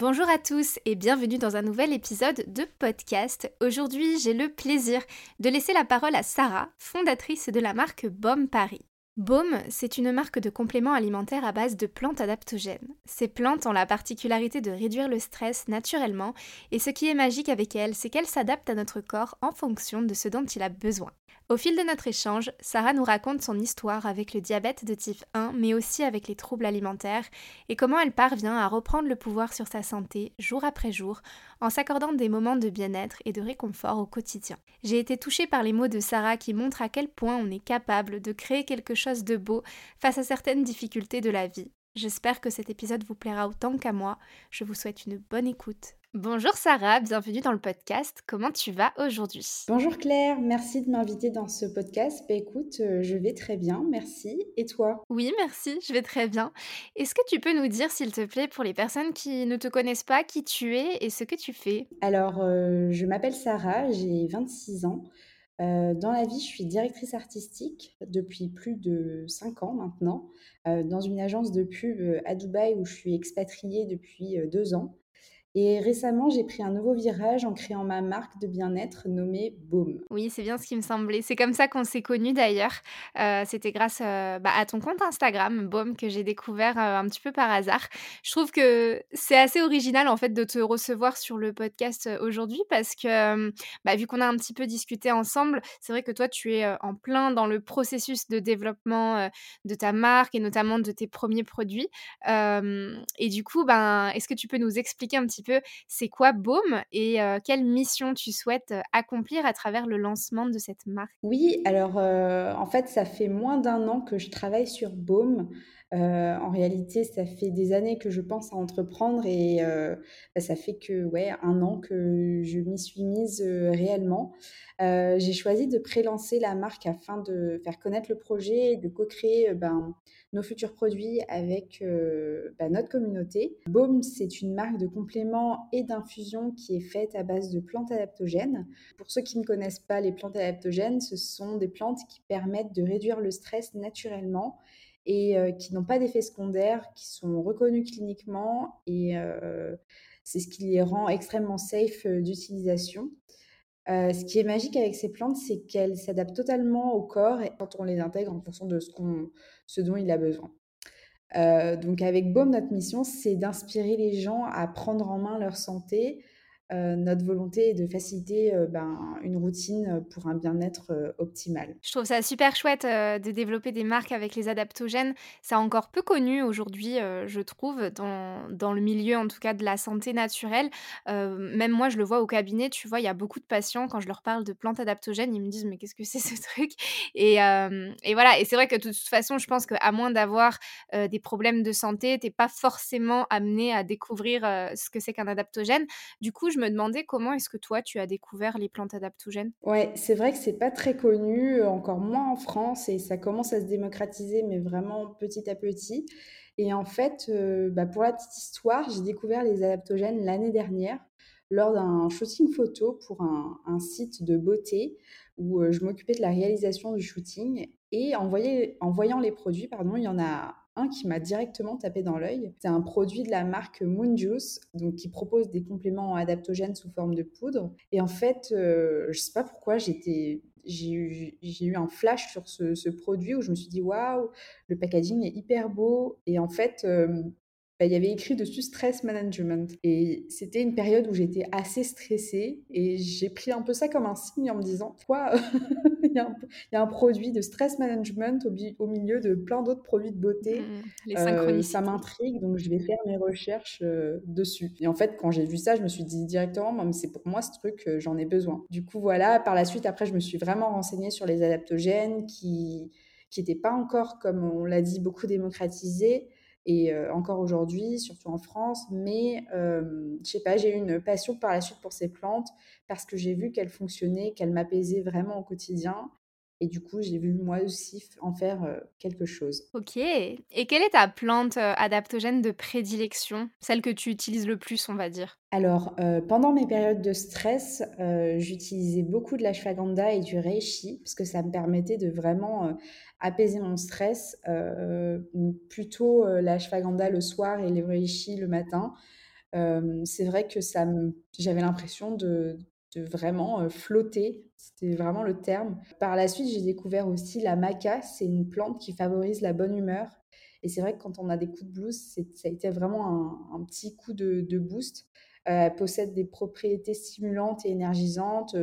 Bonjour à tous et bienvenue dans un nouvel épisode de podcast. Aujourd'hui, j'ai le plaisir de laisser la parole à Sarah, fondatrice de la marque Baume Paris. Baume, c'est une marque de compléments alimentaires à base de plantes adaptogènes. Ces plantes ont la particularité de réduire le stress naturellement et ce qui est magique avec elles, c'est qu'elles s'adaptent à notre corps en fonction de ce dont il a besoin. Au fil de notre échange, Sarah nous raconte son histoire avec le diabète de type 1, mais aussi avec les troubles alimentaires, et comment elle parvient à reprendre le pouvoir sur sa santé jour après jour, en s'accordant des moments de bien-être et de réconfort au quotidien. J'ai été touchée par les mots de Sarah qui montrent à quel point on est capable de créer quelque chose de beau face à certaines difficultés de la vie. J'espère que cet épisode vous plaira autant qu'à moi. Je vous souhaite une bonne écoute. Bonjour Sarah, bienvenue dans le podcast. Comment tu vas aujourd'hui? Bonjour Claire, merci de m'inviter dans ce podcast. Bah, écoute, euh, je vais très bien, merci. Et toi? Oui, merci, je vais très bien. Est-ce que tu peux nous dire, s'il te plaît, pour les personnes qui ne te connaissent pas, qui tu es et ce que tu fais? Alors, euh, je m'appelle Sarah, j'ai 26 ans. Euh, dans la vie, je suis directrice artistique depuis plus de 5 ans maintenant, dans une agence de pub à Dubaï où je suis expatriée depuis 2 ans. Et récemment, j'ai pris un nouveau virage en créant ma marque de bien-être nommée Baume. Oui, c'est bien ce qui me semblait. C'est comme ça qu'on s'est connus d'ailleurs. Euh, c'était grâce euh, bah, à ton compte Instagram, Baume, que j'ai découvert euh, un petit peu par hasard. Je trouve que c'est assez original en fait de te recevoir sur le podcast aujourd'hui parce que bah, vu qu'on a un petit peu discuté ensemble, c'est vrai que toi tu es en plein dans le processus de développement de ta marque et notamment de tes premiers produits. et du coup, ben, est-ce que tu peux nous expliquer un petit peu c'est quoi Baume et quelle mission tu souhaites accomplir à travers le lancement de cette marque? Oui, alors en fait, ça fait moins d'un an que je travaille sur Baume. En réalité, ça fait des années que je pense à entreprendre et bah, ça fait que ouais, un an que je m'y suis mise réellement. j'ai choisi de prélancer la marque afin de faire connaître le projet et de co-créer ben, nos futurs produits avec euh, bah, notre communauté. Baume, c'est une marque de compléments et d'infusions qui est faite à base de plantes adaptogènes. Pour ceux qui ne connaissent pas les plantes adaptogènes, ce sont des plantes qui permettent de réduire le stress naturellement et qui n'ont pas d'effets secondaires, qui sont reconnues cliniquement et c'est ce qui les rend extrêmement safe d'utilisation. Ce qui est magique avec ces plantes, c'est qu'elles s'adaptent totalement au corps et quand on les intègre en fonction de ce, dont il a besoin. Donc avec Baume, notre mission, c'est d'inspirer les gens à prendre en main leur santé, euh, notre volonté est de faciliter euh, ben, une routine pour un bien-être euh, optimal. Je trouve ça super chouette de développer des marques avec les adaptogènes. C'est encore peu connu aujourd'hui, je trouve, dans, le milieu en tout cas de la santé naturelle. même moi, je le vois au cabinet, tu vois, il y a beaucoup de patients, quand je leur parle de plantes adaptogènes, ils me disent mais qu'est-ce que c'est ce truc? Et, et, voilà, et c'est vrai que de toute façon, je pense qu'à moins d'avoir des problèmes de santé, tu n'es pas forcément amené à découvrir ce que c'est qu'un adaptogène. Du coup, je me demandais comment est-ce que toi, tu as découvert les plantes adaptogènes Ouais, c'est vrai que c'est pas très connu, encore moins en France, et ça commence à se démocratiser, mais vraiment petit à petit. Et en fait, euh, bah, pour la petite histoire, j'ai découvert les adaptogènes l'année dernière lors d'un shooting photo pour un, site de beauté où euh, je m'occupais de la réalisation du shooting. Et en, en voyant les produits, pardon, il y en a qui m'a directement tapé dans l'œil. C'est un produit de la marque Moon Juice, donc qui propose des compléments adaptogènes sous forme de poudre. Et en fait, euh, je sais pas pourquoi j'ai eu, eu, un flash sur ce, produit où je me suis dit waouh, le packaging est hyper beau. Et en fait, euh, bah, il y avait écrit dessus stress management. Et c'était une période où j'étais assez stressée et j'ai pris un peu ça comme un signe en me disant quoi? il, y a un produit de stress management au, milieu de plein d'autres produits de beauté. Mmh, euh, ça m'intrigue, donc je vais faire mes recherches euh, dessus. Et en fait, quand j'ai vu ça, je me suis dit directement, c'est pour moi ce truc, euh, j'en ai besoin. Du coup, voilà, par la suite, après, je me suis vraiment renseignée sur les adaptogènes qui qui n'était pas encore, comme on l'a dit, beaucoup démocratisé et encore aujourd'hui, surtout en France. Mais je sais pas, j'ai eu une passion par la suite pour ces plantes parce que j'ai vu qu'elles fonctionnaient, qu'elles m'apaisaient vraiment au quotidien. Et du coup, j'ai vu moi aussi en faire quelque chose. Ok. Et quelle est ta plante adaptogène de prédilection? Celle que tu utilises le plus, on va dire Alors, pendant mes périodes de stress, j'utilisais beaucoup de l'ashwagandha et du reishi parce que ça me permettait de vraiment apaiser mon stress. plutôt l'ashwagandha le soir et le reishi le matin. c'est vrai que ça j'avais l'impression de, de vraiment flotter. C'était vraiment le terme. Par la suite, j'ai découvert aussi la maca. C'est une plante qui favorise la bonne humeur. Et c'est vrai que quand on a des coups de blues, ça a été vraiment un, petit coup de, boost. elle possède des propriétés stimulantes et énergisantes,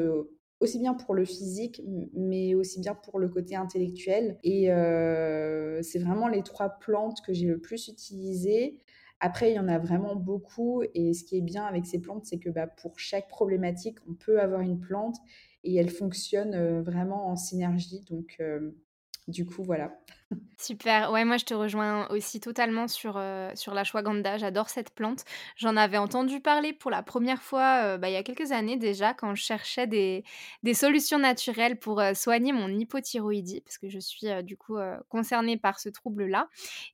aussi bien pour le physique, mais aussi bien pour le côté intellectuel. Et c'est vraiment les trois plantes que j'ai le plus utilisées. Après, il y en a vraiment beaucoup. Et ce qui est bien avec ces plantes, c'est que bah, pour chaque problématique, on peut avoir une plante et elle fonctionne vraiment en synergie. Donc, du coup, voilà. Super. Ouais, moi, je te rejoins aussi totalement sur, euh, sur la Shwaganda. J'adore cette plante. J'en avais entendu parler pour la première fois, euh, bah, il y a quelques années déjà, quand je cherchais des, des solutions naturelles pour euh, soigner mon hypothyroïdie, parce que je suis du coup concernée par ce trouble-là.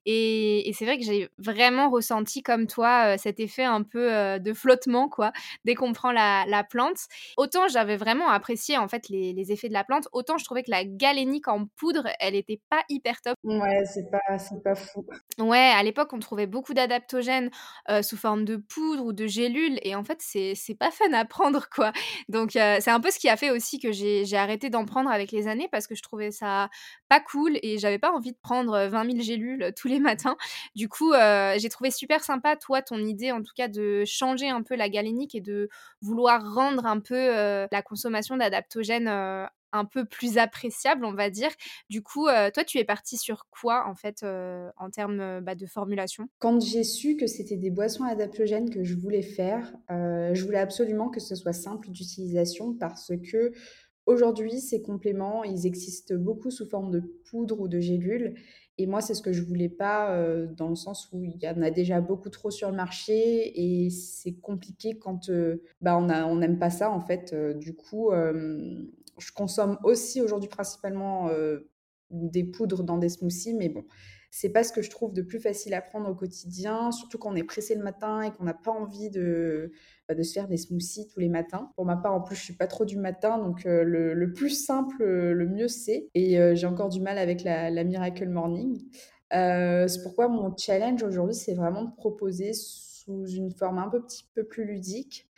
Et, et c'est vrai que j'ai vraiment ressenti comme toi cet effet un peu de flottement, quoi, dès qu'on prend la, la plante. Autant j'avais vraiment apprécié en fait les, les effets de la plante, autant je trouvais que la galénique en poudre, elle était pas hyper Ouais, c'est pas c'est pas fou. Ouais, à l'époque, on trouvait beaucoup d'adaptogènes, sous forme de poudre ou de gélules et en fait, c'est c'est pas fun à prendre, quoi. Donc c'est un peu ce qui a fait aussi que j'ai j'ai arrêté d'en prendre avec les années parce que je trouvais ça pas cool et j'avais pas envie de prendre, 20 000 gélules, tous les matins. Du coup, j'ai trouvé super sympa, toi, ton idée, en tout cas, de changer un peu la galénique et de vouloir rendre un peu, la consommation d'adaptogènes, un peu plus appréciable, on va dire. Du coup, euh, toi, tu es partie sur quoi, en fait, euh, en termes euh, bah, de formulation? Quand j'ai su que c'était des boissons adaptogènes que je voulais faire, je voulais absolument que ce soit simple d'utilisation parce que aujourd'hui, ces compléments, ils existent beaucoup sous forme de poudre ou de gélules. Et moi, c'est ce que je voulais pas, dans le sens où il y en a déjà beaucoup trop sur le marché et c'est compliqué quand bah, on n'aime pas ça, en fait. du coup, je consomme aussi aujourd'hui principalement des poudres dans des smoothies, mais bon, c'est pas ce que je trouve de plus facile à prendre au quotidien, surtout quand on est pressé le matin et qu'on n'a pas envie de, bah, se faire des smoothies tous les matins. Pour ma part, en plus, je suis pas trop du matin, donc le, plus simple, le mieux c'est. Et j'ai encore du mal avec la, Miracle Morning. c'est pourquoi mon challenge aujourd'hui, c'est vraiment de proposer sous une forme un petit peu plus ludique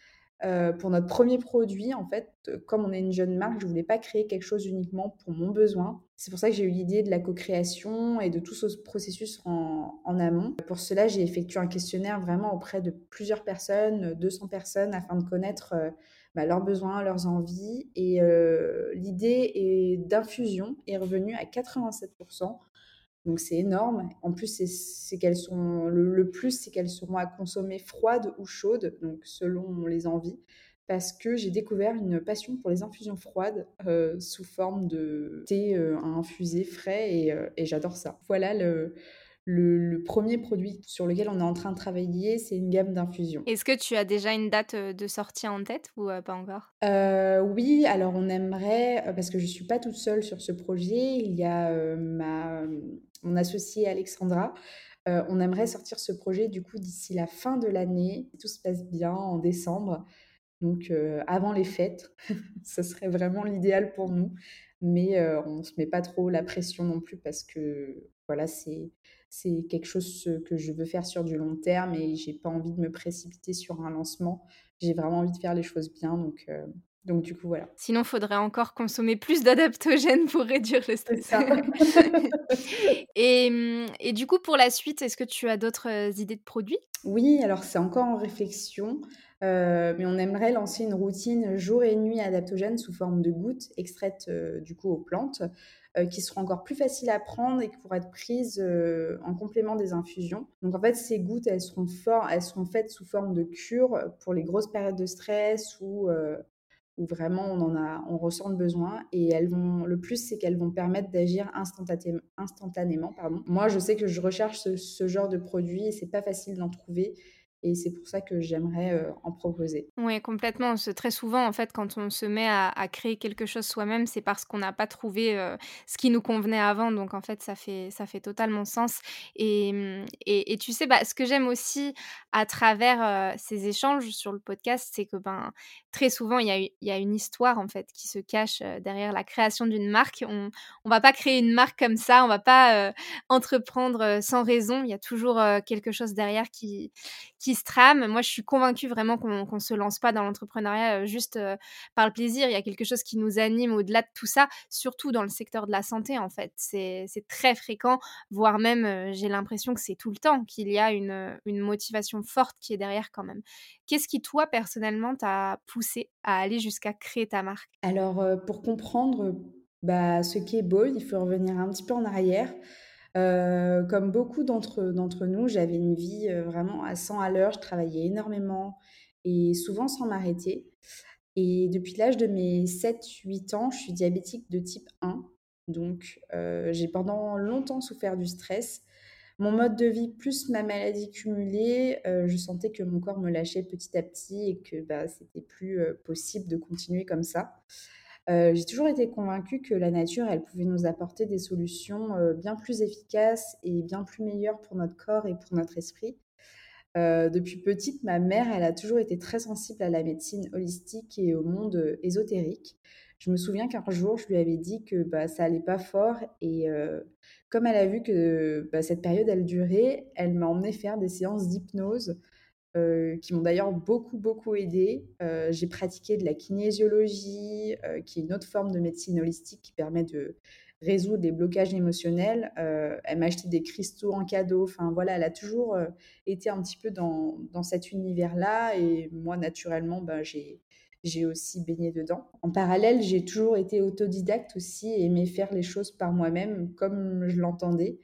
euh, pour notre premier produit, en fait, euh, comme on est une jeune marque, je voulais pas créer quelque chose uniquement pour mon besoin. C'est pour ça que j'ai eu l'idée de la co-création et de tout ce processus en, amont. Pour cela, j'ai effectué un questionnaire vraiment auprès de plusieurs personnes, 200 personnes, afin de connaître euh, bah, leurs besoins, leurs envies. Et l'idée d'infusion est revenue à 87%. Donc c'est énorme. En plus, c'est qu'elles sont le, plus, c'est qu'elles seront à consommer froides ou chaudes, donc selon les envies. Parce que j'ai découvert une passion pour les infusions froides euh, sous forme de thé euh, à infuser frais euh, et, j'adore ça. Voilà le, le, premier produit sur lequel on est en train de travailler, c'est une gamme d'infusions. Est-ce que tu as déjà une date de sortie en tête ou pas encore? Oui, alors on aimerait, parce que je ne suis pas toute seule sur ce projet, il y a ma mon associé Alexandra. Euh, on aimerait sortir ce projet du coup d'ici la fin de l'année, si tout se passe bien, en décembre. Donc euh, avant les fêtes, ce serait vraiment l'idéal pour nous. Mais euh, on ne se met pas trop la pression non plus parce que voilà, c'est c'est quelque chose que je veux faire sur du long terme et j'ai pas envie de me précipiter sur un lancement. J'ai vraiment envie de faire les choses bien, donc donc du coup, voilà. Sinon, il faudrait encore consommer plus d'adaptogènes pour réduire le stress. et, mmh, et, du coup, pour la suite, est-ce que tu as d'autres euh, idées de produits? Oui, alors c'est encore en réflexion, euh, mais on aimerait lancer une routine jour et nuit adaptogène sous forme de gouttes extraites euh, du coup aux plantes, qui seront encore plus faciles à prendre et qui pourraient être prises en complément des infusions. Donc en fait, ces gouttes, elles seront, elles seront faites sous forme de cure pour les grosses périodes de stress ou où vraiment on en a, on ressent le besoin et elles vont, le plus c'est qu'elles vont permettre d'agir instantanément. Moi, je sais que je recherche ce, ce genre de produit et c'est pas facile d'en trouver et c'est pour ça que j'aimerais euh, en proposer. Oui, complètement. Très souvent, en fait, quand on se met à, créer quelque chose soi-même, c'est parce qu'on n'a pas trouvé euh, ce qui nous convenait avant. Donc, en fait, ça fait, ça fait totalement sens. Et, mmh, et, tu sais, bah, ce que j'aime aussi à travers euh, ces échanges sur le podcast, c'est que ben, très souvent, il y, y a une histoire, en fait, qui se cache derrière la création d'une marque. On ne va pas créer une marque comme ça, on ne va pas entreprendre sans raison. Il y a toujours quelque chose derrière qui, qui Moi, je suis convaincue vraiment qu'on ne se lance pas dans l'entrepreneuriat euh, juste euh, par le plaisir. Il y a quelque chose qui nous anime au-delà de tout ça, surtout dans le secteur de la santé, en fait. C'est très fréquent, voire même, euh, j'ai l'impression que c'est tout le temps qu'il y a une, motivation forte qui est derrière quand même. Qu'est-ce qui, toi, personnellement, t'a poussé à aller jusqu'à créer ta marque? Alors, pour comprendre bah, ce qu'est beau, il faut revenir un petit peu en arrière. Euh, comme beaucoup d'entre nous, j'avais une vie, euh, vraiment à 100 à l'heure. Je travaillais énormément et souvent sans m'arrêter et depuis l'âge de mes 7-8 ans, je suis diabétique de type 1. Donc, euh, j'ai pendant longtemps souffert du stress. Mon mode de vie plus ma maladie cumulée, je sentais que mon corps me lâchait petit à petit et que, bah, c'était plus, possible de continuer comme ça. Euh, j'ai toujours été convaincue que la nature, elle pouvait nous apporter des solutions euh, bien plus efficaces et bien plus meilleures pour notre corps et pour notre esprit. Euh, depuis petite, ma mère, elle a toujours été très sensible à la médecine holistique et au monde ésotérique. Je me souviens qu'un jour, je lui avais dit que bah, ça allait pas fort et comme elle a vu que bah, cette période, elle durait, elle m'a emmené faire des séances d'hypnose euh, qui m'ont d'ailleurs beaucoup, beaucoup aidé. Euh, j'ai pratiqué de la kinésiologie, euh, qui est une autre forme de médecine holistique qui permet de résoudre les blocages émotionnels. elle m'a acheté des cristaux en cadeau. Enfin, voilà, elle a toujours été un petit peu dans, dans cet univers-là. Et moi, naturellement, ben, j'ai, j'ai aussi baigné dedans. En parallèle, j'ai toujours été autodidacte aussi et aimé faire les choses par moi-même comme je l'entendais.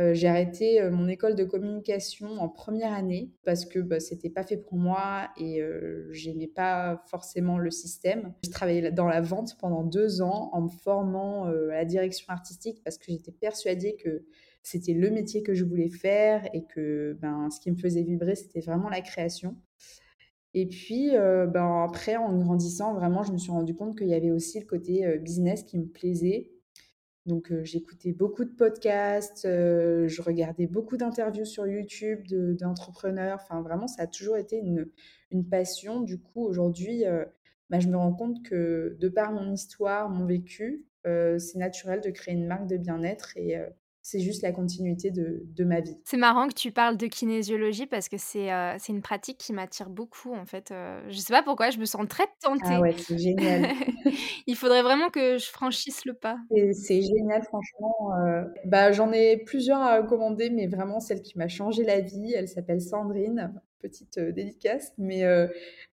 Euh, j'ai arrêté euh, mon école de communication en première année parce que bah, c'était pas fait pour moi et euh, j'aimais pas forcément le système. J'ai travaillé dans la vente pendant deux ans en me formant à la direction artistique parce que j'étais persuadée que c'était le métier que je voulais faire et que ben, ce qui me faisait vibrer, c'était vraiment la création. Et puis, ben, après, en grandissant, vraiment, je me suis rendu compte qu'il y avait aussi le côté business qui me plaisait donc, j'écoutais beaucoup de podcasts, je regardais beaucoup d'interviews sur YouTube d'entrepreneurs. enfin, vraiment, ça a toujours été une, passion. Du coup, aujourd'hui, bah, je me rends compte que de par mon histoire, mon vécu, c'est naturel de créer une marque de bien-être et c'est juste la continuité de, de ma vie. C'est marrant que tu parles de kinésiologie parce que c'est euh, une pratique qui m'attire beaucoup en fait. Euh, je sais pas pourquoi, je me sens très tentée. Ah ouais, c'est génial. Il faudrait vraiment que je franchisse le pas. C'est génial, franchement. Euh, bah, J'en ai plusieurs à recommander, mais vraiment celle qui m'a changé la vie, elle s'appelle Sandrine, petite dédicace, mais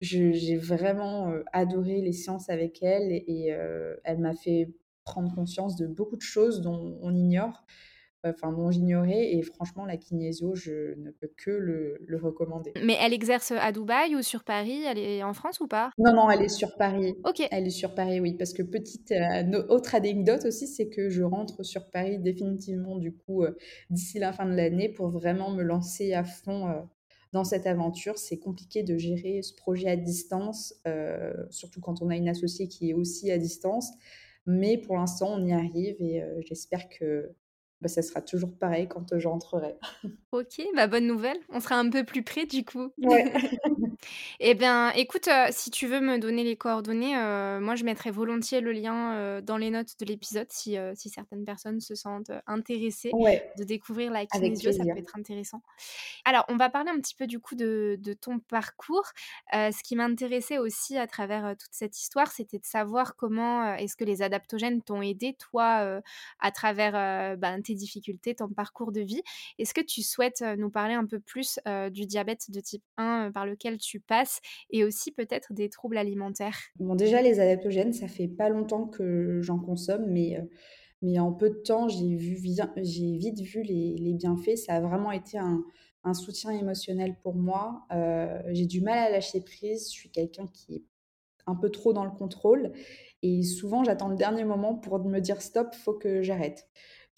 j'ai vraiment adoré les séances avec elle et elle m'a fait prendre conscience de beaucoup de choses dont on ignore enfin dont j'ignorais et franchement la kinésio je ne peux que le, le, recommander. Mais elle exerce à Dubaï ou sur Paris? Elle est en France ou pas? Non non elle est sur Paris. Ok. Elle est sur Paris oui parce que petite euh, autre anecdote aussi c'est que je rentre sur Paris définitivement du coup euh, d'ici la fin de l'année pour vraiment me lancer à fond euh, dans cette aventure. C'est compliqué de gérer ce projet à distance surtout quand on a une associée qui est aussi à distance. Mais pour l'instant, on y arrive et j'espère que bah, ça sera toujours pareil quand j'entrerai. Ok, bah bonne nouvelle. On sera un peu plus près du coup. Ouais. eh bien, écoute, euh, si tu veux me donner les coordonnées, euh, moi je mettrai volontiers le lien euh, dans les notes de l'épisode si, si certaines personnes se sentent intéressées de découvrir la kinésio, ça peut être intéressant. Alors, on va parler un petit peu du coup de, de ton parcours. ce qui m'intéressait aussi à travers toute cette histoire, c'était de savoir comment est-ce que les adaptogènes t'ont aidé, toi, à travers ben, difficultés, ton parcours de vie. Est-ce que tu souhaites nous parler un peu plus du diabète de type 1 par lequel tu passes et aussi peut-être des troubles alimentaires? Bon, déjà, les adaptogènes, ça fait pas longtemps que j'en consomme, mais, mais en peu de temps, j'ai vite vu les, les, bienfaits. Ça a vraiment été un soutien émotionnel pour moi. j'ai du mal à lâcher prise. Je suis quelqu'un qui est un peu trop dans le contrôle. Et souvent, j'attends le dernier moment pour me dire stop, faut que j'arrête.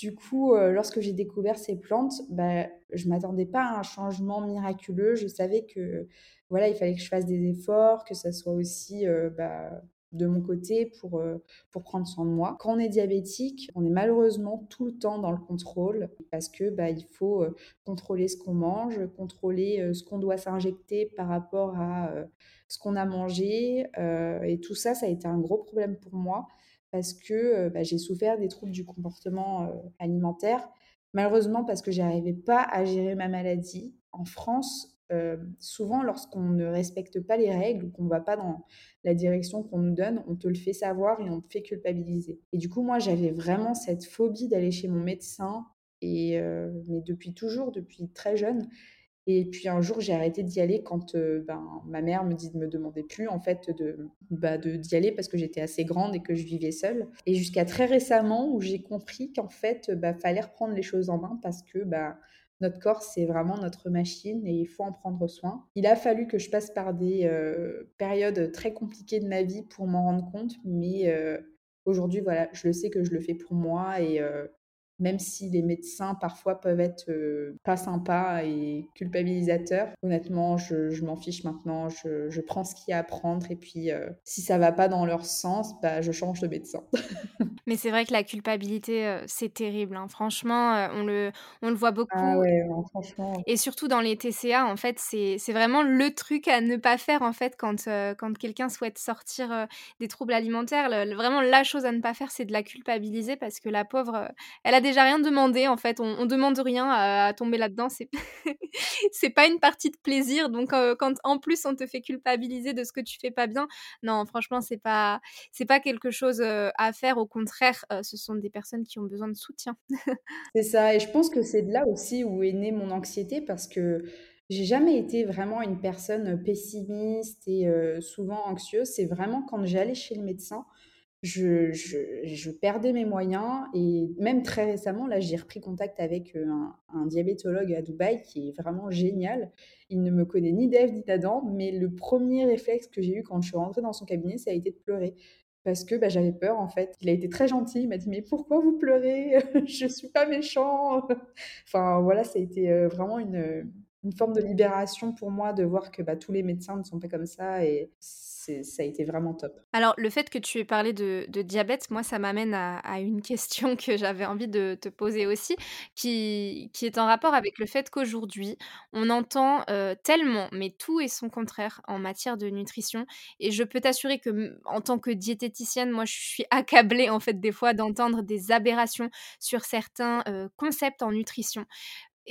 Du coup, euh, lorsque j'ai découvert ces plantes, bah, je m'attendais pas à un changement miraculeux. Je savais que voilà, il fallait que je fasse des efforts, que ça soit aussi euh, bah, de mon côté pour, euh, pour prendre soin de moi. Quand on est diabétique, on est malheureusement tout le temps dans le contrôle parce que bah, il faut contrôler ce qu'on mange, contrôler ce qu'on doit s'injecter par rapport à ce qu'on a mangé. et tout ça, ça a été un gros problème pour moi parce que bah, j'ai souffert des troubles du comportement alimentaire. Malheureusement, parce que j'arrivais pas à gérer ma maladie. En France, euh, souvent, lorsqu'on ne respecte pas les règles ou qu'on ne va pas dans la direction qu'on nous donne, on te le fait savoir et on te fait culpabiliser. Et du coup, moi, j'avais vraiment cette phobie d'aller chez mon médecin, et, euh, mais depuis toujours, depuis très jeune. Et puis un jour, j'ai arrêté d'y aller quand euh, ben, ma mère me, dit, me demandait plus en fait de bah, d'y aller parce que j'étais assez grande et que je vivais seule. Et jusqu'à très récemment où j'ai compris qu'en fait, bah, fallait reprendre les choses en main parce que bah, notre corps, c'est vraiment notre machine et il faut en prendre soin. Il a fallu que je passe par des euh, périodes très compliquées de ma vie pour m'en rendre compte, mais euh, aujourd'hui, voilà, je le sais que je le fais pour moi et même si les médecins parfois peuvent être euh, pas sympas et culpabilisateurs. Honnêtement, je, m'en fiche maintenant, je, prends ce qu'il y a à prendre et puis euh, si ça va pas dans leur sens, bah, je change de médecin. Mais c'est vrai que la culpabilité, euh, c'est terrible. Hein. Franchement, on, le, on le voit ah beaucoup. Ah ouais, franchement. Et surtout dans les TCA, en fait, c'est vraiment le truc à ne pas faire en fait quand, quand quelqu'un souhaite sortir des troubles alimentaires. vraiment, la chose à ne pas faire, c'est de la culpabiliser parce que la pauvre, elle a des déjà rien demandé en fait. On, demande rien à, tomber là-dedans. C'est c'est pas une partie de plaisir. Donc euh, quand en plus on te fait culpabiliser de ce que tu fais pas bien, non, franchement c'est pas c'est pas quelque chose euh, à faire. Au contraire, euh, ce sont des personnes qui ont besoin de soutien. c'est ça. Et je pense que c'est de là aussi où est née mon anxiété parce que j'ai jamais été vraiment une personne pessimiste et souvent anxieuse. C'est vraiment quand j'allais chez le médecin je, perdais mes moyens et même très récemment, là, j'ai repris contact avec euh, un, diabétologue à Dubaï qui est vraiment génial. Il ne me connaît ni d'Ève ni d'Adam, mais le premier réflexe que j'ai eu quand je suis rentrée dans son cabinet, ça a été de pleurer. Parce que bah, j'avais peur en fait. Il a été très gentil, il m'a dit mais pourquoi vous pleurez? Je suis pas méchant. enfin voilà, ça a été euh, vraiment une, une forme de libération pour moi de voir que bah, tous les médecins ne sont pas comme ça et ça a été vraiment top. Alors, le fait que tu aies parlé de, diabète, moi, ça m'amène à, une question que j'avais envie de te poser aussi, qui, est en rapport avec le fait qu'aujourd'hui, on entend euh, tellement, mais tout et son contraire en matière de nutrition. Et je peux t'assurer que, en tant que diététicienne, moi, je suis accablée, en fait, des fois, d'entendre des aberrations sur certains euh, concepts en nutrition.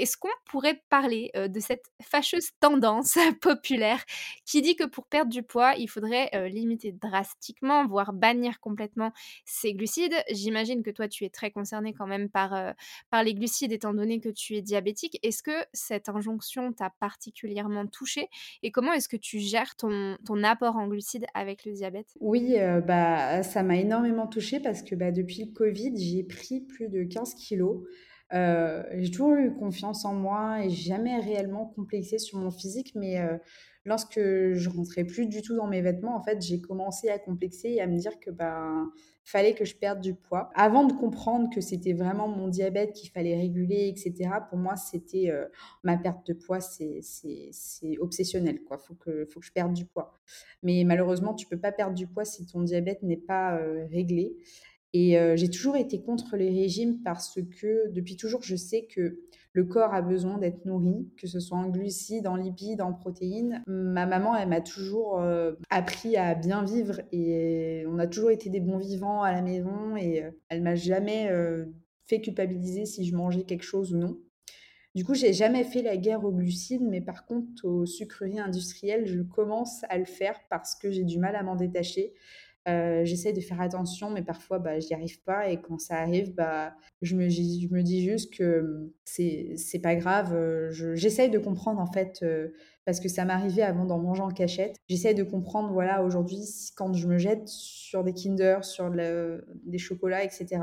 Est-ce qu'on pourrait parler de cette fâcheuse tendance populaire qui dit que pour perdre du poids, il faudrait limiter drastiquement, voire bannir complètement ces glucides? J'imagine que toi, tu es très concerné quand même par, par les glucides étant donné que tu es diabétique. Est-ce que cette injonction t'a particulièrement touché et comment est-ce que tu gères ton, ton, apport en glucides avec le diabète? Oui, bah, ça m'a énormément touché parce que bah, depuis le Covid, j'ai pris plus de 15 kilos. Euh, j'ai toujours eu confiance en moi et jamais réellement complexé sur mon physique, mais euh, lorsque je rentrais plus du tout dans mes vêtements, en fait, j'ai commencé à complexer et à me dire que ben fallait que je perde du poids. Avant de comprendre que c'était vraiment mon diabète qu'il fallait réguler, etc. Pour moi, c'était euh, ma perte de poids, c'est obsessionnel, quoi. Faut que faut que je perde du poids. Mais malheureusement, tu peux pas perdre du poids si ton diabète n'est pas réglé. Et j'ai toujours été contre les régimes parce que depuis toujours, je sais que le corps a besoin d'être nourri, que ce soit en glucides, en lipides, en protéines. Ma maman, elle m'a toujours appris à bien vivre et on a toujours été des bons vivants à la maison et elle m'a jamais fait culpabiliser si je mangeais quelque chose ou non. Du coup, j'ai jamais fait la guerre aux glucides, mais par contre, aux sucreries industrielles, je commence à le faire parce que j'ai du mal à m'en détacher. Euh, j'essaie de faire attention, mais parfois, bah, j'y arrive pas. Et quand ça arrive, bah, je, me, je me dis juste que hum, c'est, c'est pas grave. Euh, j'essaie de comprendre, en fait, euh, parce que ça m'arrivait avant d'en manger en cachette. J'essaie de comprendre, voilà, aujourd'hui, quand je me jette sur des Kinder, sur des chocolats, etc.,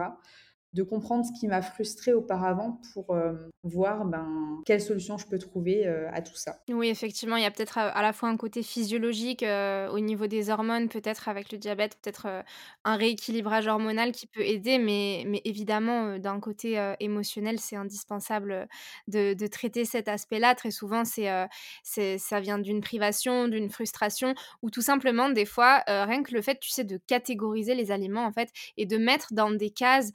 de comprendre ce qui m'a frustrée auparavant pour voir ben, quelle solution je peux trouver à tout ça. Oui, effectivement, il y a peut-être à, la fois un côté physiologique au niveau des hormones, peut-être avec le diabète, peut-être un rééquilibrage hormonal qui peut aider, mais, mais évidemment, d'un côté émotionnel, c'est indispensable de, traiter cet aspect-là. Très souvent, c'est, ça vient d'une privation, d'une frustration, ou tout simplement, des fois, rien que le fait, tu sais, de catégoriser les aliments, en fait, et de mettre dans des cases,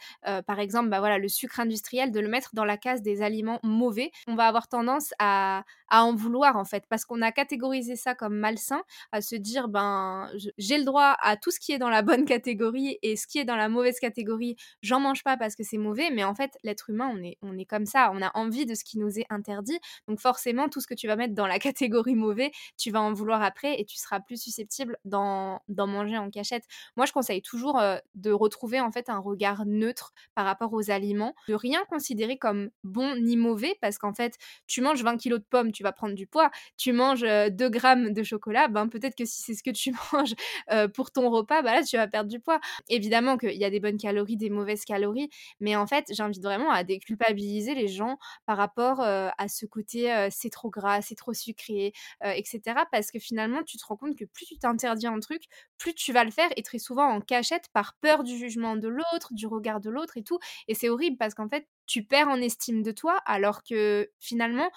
par exemple, bah voilà, le sucre industriel, de le mettre dans la case des aliments mauvais, on va avoir tendance à, à en vouloir, en fait, parce qu'on a catégorisé ça comme malsain, à se dire, ben, j'ai le droit à tout ce qui est dans la bonne catégorie et ce qui est dans la mauvaise catégorie, j'en mange pas parce que c'est mauvais, mais en fait, l'être humain, on est, on est comme ça, on a envie de ce qui nous est interdit, donc forcément, tout ce que tu vas mettre dans la catégorie mauvais, tu vas en vouloir après et tu seras plus susceptible d'en manger en cachette. Moi, je conseille toujours de retrouver en fait un regard neutre par rapport aux aliments, de rien considérer comme bon ni mauvais, parce qu'en fait, tu manges 20 kilos de pommes, tu vas prendre du poids, tu manges 2 grammes de chocolat, ben peut-être que si c'est ce que tu manges pour ton repas, bah là, tu vas perdre du poids. Évidemment qu'il y a des bonnes calories, des mauvaises calories, mais en fait, j'invite vraiment à déculpabiliser les gens par rapport à ce côté c'est trop gras, c'est trop sucré, etc. Parce que finalement, tu te rends compte que plus tu t'interdis un truc, plus tu vas le faire et très souvent en cachette par peur du jugement de l'autre, du regard de l'autre et c'est horrible parce qu'en fait, tu perds en estime de toi alors que finalement,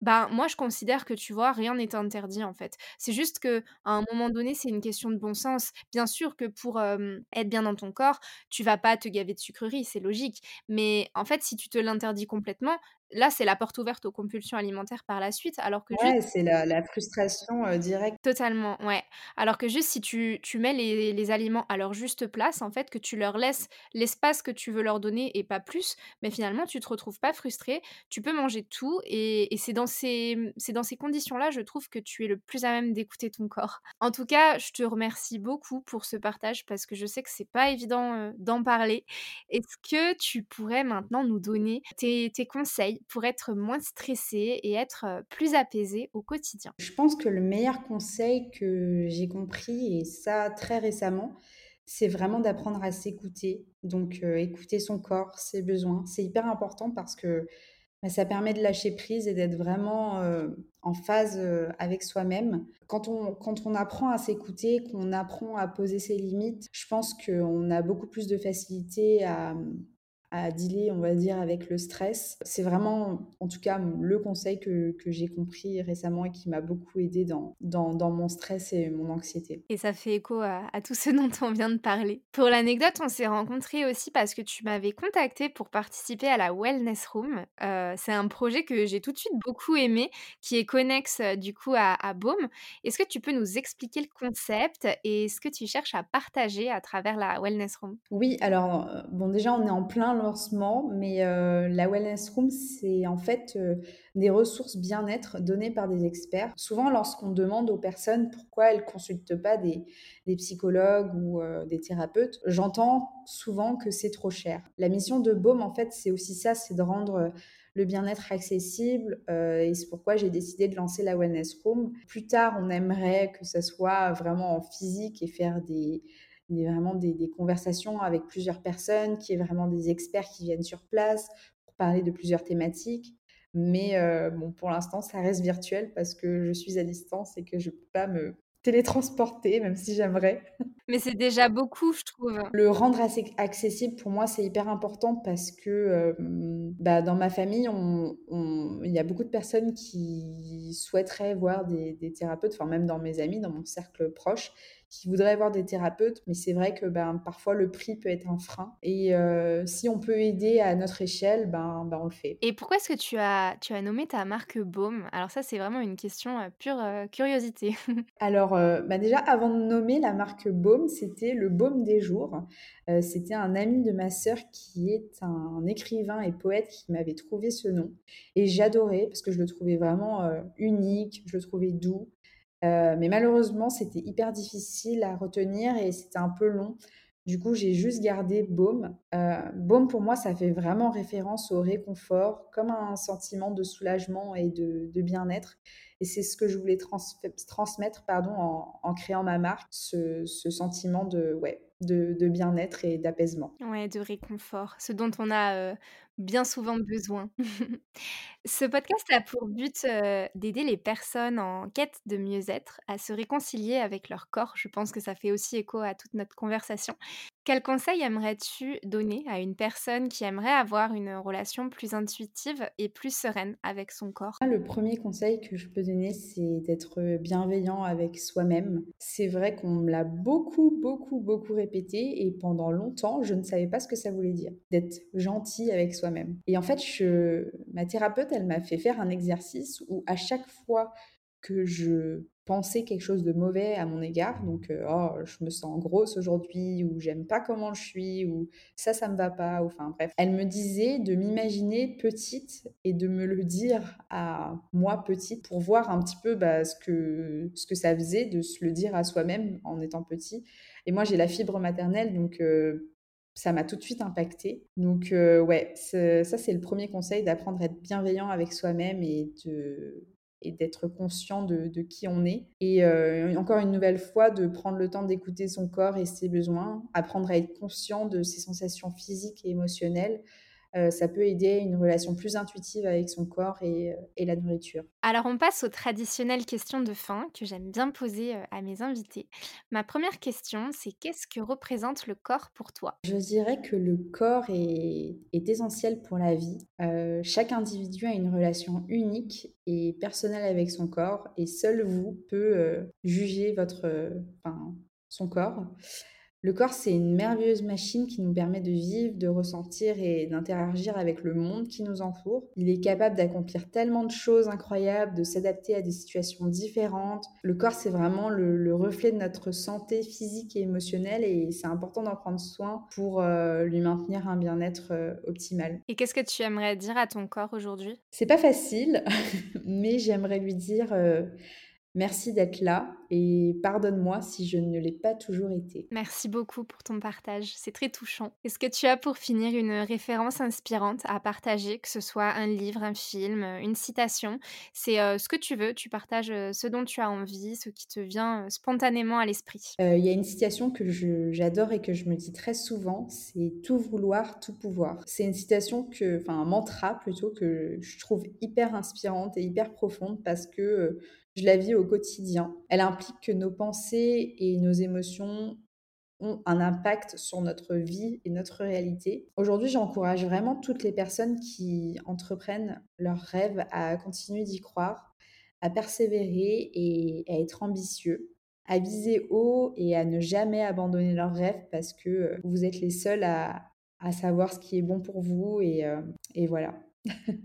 bah, moi, je considère que, tu vois, rien n'est interdit, en fait. C'est juste que à un moment donné, c'est une question de bon sens. Bien sûr que pour, être bien dans ton corps, tu vas pas te gaver de sucreries, c'est logique. Mais en fait, si tu te l'interdis complètement, là, c'est la porte ouverte aux compulsions alimentaires par la suite, alors que Ouais, c'est la la frustration, directe. Totalement, ouais. Alors que juste si tu tu mets les les aliments à leur juste place, en fait, que tu leur laisses l'espace que tu veux leur donner et pas plus, mais finalement, tu te retrouves pas frustré, tu peux manger tout et et c'est dans ces, mmh, c'est dans ces conditions-là, je trouve que tu es le plus à même d'écouter ton corps. En tout cas, je te remercie beaucoup pour ce partage parce que je sais que c'est pas évident, d'en parler. Est-ce que tu pourrais maintenant nous donner tes tes conseils pour être moins stressé et être plus apaisé au quotidien Je pense que le meilleur conseil que j'ai compris, et ça très récemment, c'est vraiment d'apprendre à s'écouter. Donc écouter son corps, ses besoins. C'est hyper important parce que bah, ça permet de lâcher prise et d'être vraiment en phase avec soi-même. Quand on, quand on apprend à s'écouter, qu'on apprend à poser ses limites, je pense qu'on a beaucoup plus de facilité à, à dealer, on va dire, avec le stress. C'est vraiment, en tout cas, le conseil que, que j'ai compris récemment et qui m'a beaucoup aidé dans, dans, dans, mon stress et mon anxiété. Et ça fait écho à, à, tout ce dont on vient de parler. Pour l'anecdote, on s'est rencontrés aussi parce que tu m'avais contacté pour participer à la Wellness Room. Euh, c'est un projet que j'ai tout de suite beaucoup aimé, qui est connexe euh, du coup à, à Baume. Est-ce que tu peux nous expliquer le concept et ce que tu cherches à partager à travers la Wellness Room? Oui, alors, euh, bon, déjà, on est en plein lancement, mais euh, la Wellness Room, c'est en fait euh, des ressources bien-être données par des experts. Souvent, lorsqu'on demande aux personnes pourquoi elles ne consultent pas des, psychologues ou euh, des thérapeutes, j'entends souvent que c'est trop cher. La mission de Baume, en fait, c'est aussi ça, c'est de rendre le bien-être accessible et c'est pourquoi j'ai décidé de lancer la Wellness Room. Plus tard, on aimerait que ça soit vraiment en physique et faire des vraiment des, conversations avec plusieurs personnes, qui est vraiment des experts qui viennent sur place pour parler de plusieurs thématiques. Mais euh, bon, pour l'instant, ça reste virtuel parce que je suis à distance et que je ne peux pas me télétransporter, même si j'aimerais. Mais c'est déjà beaucoup, je trouve. Le rendre assez accessible, pour moi, c'est hyper important parce que euh, bah, dans ma famille, il y a beaucoup de personnes qui souhaiteraient voir des, des thérapeutes, enfin même dans mes amis, dans mon cercle proche, qui voudraient voir des thérapeutes, mais c'est vrai que ben, parfois le prix peut être un frein. Et euh, si on peut aider à notre échelle, ben, ben on le fait. Et pourquoi est-ce que tu as, tu as nommé ta marque Baume? Alors ça, c'est vraiment une question euh, pure euh, curiosité. Alors ben déjà, avant de nommer la marque Baume, c'était le Baume des jours. c'était un ami de ma sœur qui est un écrivain et poète qui m'avait trouvé ce nom. Et j'adorais parce que je le trouvais vraiment unique, je le trouvais doux. Euh, mais malheureusement, c'était hyper difficile à retenir et c'était un peu long. Du coup, j'ai juste gardé Baume. Euh, Baume, pour moi, ça fait vraiment référence au réconfort, comme un sentiment de soulagement et de, bien-être. Et c'est ce que je voulais transmettre pardon, en, créant ma marque, ce, sentiment de, ouais, de, bien-être et d'apaisement. Ouais, de réconfort, ce dont on a bien souvent besoin. Ce podcast a pour but d'aider les personnes en quête de mieux-être à se réconcilier avec leur corps. Je pense que ça fait aussi écho à toute notre conversation. Quel conseil aimerais-tu donner à une personne qui aimerait avoir une relation plus intuitive et plus sereine avec son corps? Le premier conseil que je peux donner, c'est d'être bienveillant avec soi-même. C'est vrai qu'on me l'a beaucoup, beaucoup, beaucoup répété et pendant longtemps, je ne savais pas ce que ça voulait dire d'être gentil avec soi-même. Et en fait, je... ma thérapeute, elle m'a fait faire un exercice où à chaque fois que je penser quelque chose de mauvais à mon égard, donc euh, oh, je me sens grosse aujourd'hui, ou j'aime pas comment je suis, ou ça, ça me va pas, enfin bref. Elle me disait de m'imaginer petite et de me le dire à moi petite pour voir un petit peu bah, ce, que, ce que ça faisait de se le dire à soi-même en étant petit. Et moi, j'ai la fibre maternelle, donc euh, ça m'a tout de suite impacté. Donc, euh, ouais, ça, c'est le premier conseil d'apprendre à être bienveillant avec soi-même et de et d'être conscient de, qui on est. Et euh, encore une nouvelle fois, de prendre le temps d'écouter son corps et ses besoins, apprendre à être conscient de ses sensations physiques et émotionnelles, euh, ça peut aider une relation plus intuitive avec son corps et, euh, et, la nourriture. Alors on passe aux traditionnelles questions de fin que j'aime bien poser euh, à mes invités. Ma première question, c'est qu'est-ce que représente le corps pour toi? Je dirais que le corps est, est essentiel pour la vie. chaque individu a une relation unique et personnelle avec son corps et seul vous peut juger votre, enfin, son corps. Le corps, c'est une merveilleuse machine qui nous permet de vivre, de ressentir et d'interagir avec le monde qui nous entoure. Il est capable d'accomplir tellement de choses incroyables, de s'adapter à des situations différentes. Le corps, c'est vraiment le, reflet de notre santé physique et émotionnelle et c'est important d'en prendre soin pour euh, lui maintenir un bien-être euh, optimal. Et qu'est-ce que tu aimerais dire à ton corps aujourd'hui? C'est pas facile, mais j'aimerais lui dire... Euh, Merci d'être là et pardonne-moi si je ne l'ai pas toujours été. Merci beaucoup pour ton partage, c'est très touchant. Est-ce que tu as pour finir une référence inspirante à partager, que ce soit un livre, un film, une citation? C'est euh, ce que tu veux, tu partages euh, ce dont tu as envie, ce qui te vient euh, spontanément à l'esprit. Il y a une citation que j'adore et que je me dis très souvent, c'est tout vouloir, tout pouvoir. C'est une citation que, enfin un mantra plutôt que je trouve hyper inspirante et hyper profonde parce que je la vis au quotidien. Elle que nos pensées et nos émotions ont un impact sur notre vie et notre réalité. Aujourd'hui, j'encourage vraiment toutes les personnes qui entreprennent leurs rêves à continuer d'y croire, à persévérer et à être ambitieux, à viser haut et à ne jamais abandonner leurs rêves parce que vous êtes les seuls à, savoir ce qui est bon pour vous et, euh, et voilà.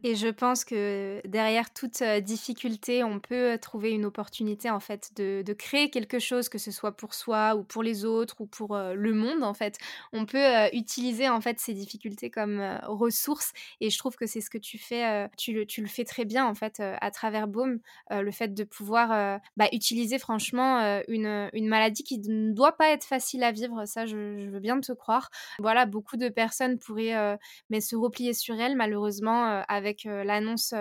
Et je pense que derrière toute difficulté, on peut trouver une opportunité en fait de, créer quelque chose, que ce soit pour soi ou pour les autres ou pour le monde en fait. On peut utiliser en fait ces difficultés comme ressources et je trouve que c'est ce que tu fais. tu, le, fais très bien en fait à travers Baume, le fait de pouvoir bah, utiliser franchement une, une, maladie qui ne doit pas être facile à vivre. Ça, je, je veux bien te croire. Voilà, beaucoup de personnes pourraient mais se replier sur elles malheureusement avec l'annonce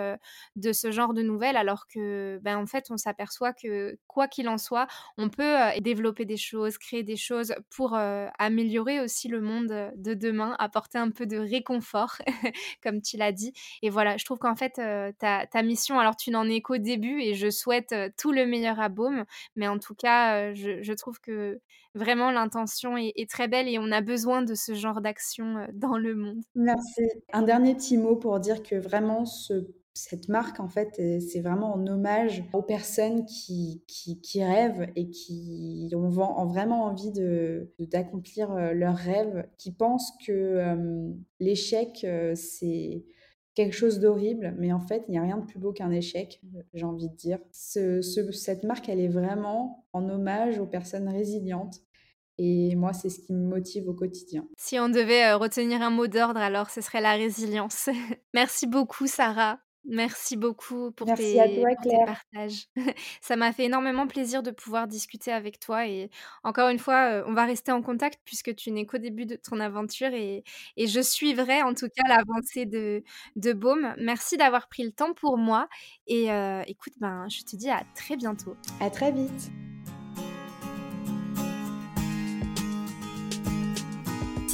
de ce genre de nouvelles, alors que, ben, en fait, on s'aperçoit que quoi qu'il en soit, on peut développer des choses, créer des choses pour améliorer aussi le monde de demain, apporter un peu de réconfort, comme tu l'as dit. Et voilà, je trouve qu'en fait, ta, ta, mission, alors tu n'en es qu'au début et je souhaite tout le meilleur à Baume, mais en tout cas, je, je trouve que vraiment l'intention est, très belle et on a besoin de ce genre d'action dans le monde. Merci. Un dernier petit mot pour dire que vraiment ce, cette marque, en fait, c'est vraiment en hommage aux personnes qui, qui, rêvent et qui ont, vraiment envie d'accomplir de, leurs rêves, qui pensent que l'échec, c'est quelque chose d'horrible, mais en fait, il n'y a rien de plus beau qu'un échec, j'ai envie de dire. Ce, cette marque, elle est vraiment en hommage aux personnes résilientes et moi, c'est ce qui me motive au quotidien. Si on devait euh, retenir un mot d'ordre, alors ce serait la résilience. Merci beaucoup, Sarah. Merci beaucoup pour, tes, partages. Ça m'a fait énormément plaisir de pouvoir discuter avec toi. Et encore une fois, euh, on va rester en contact puisque tu n'es qu'au début de ton aventure et, et, je suivrai en tout cas l'avancée de, de Baume. Merci d'avoir pris le temps pour moi. Et euh, écoute, ben, je te dis à très bientôt. À très vite.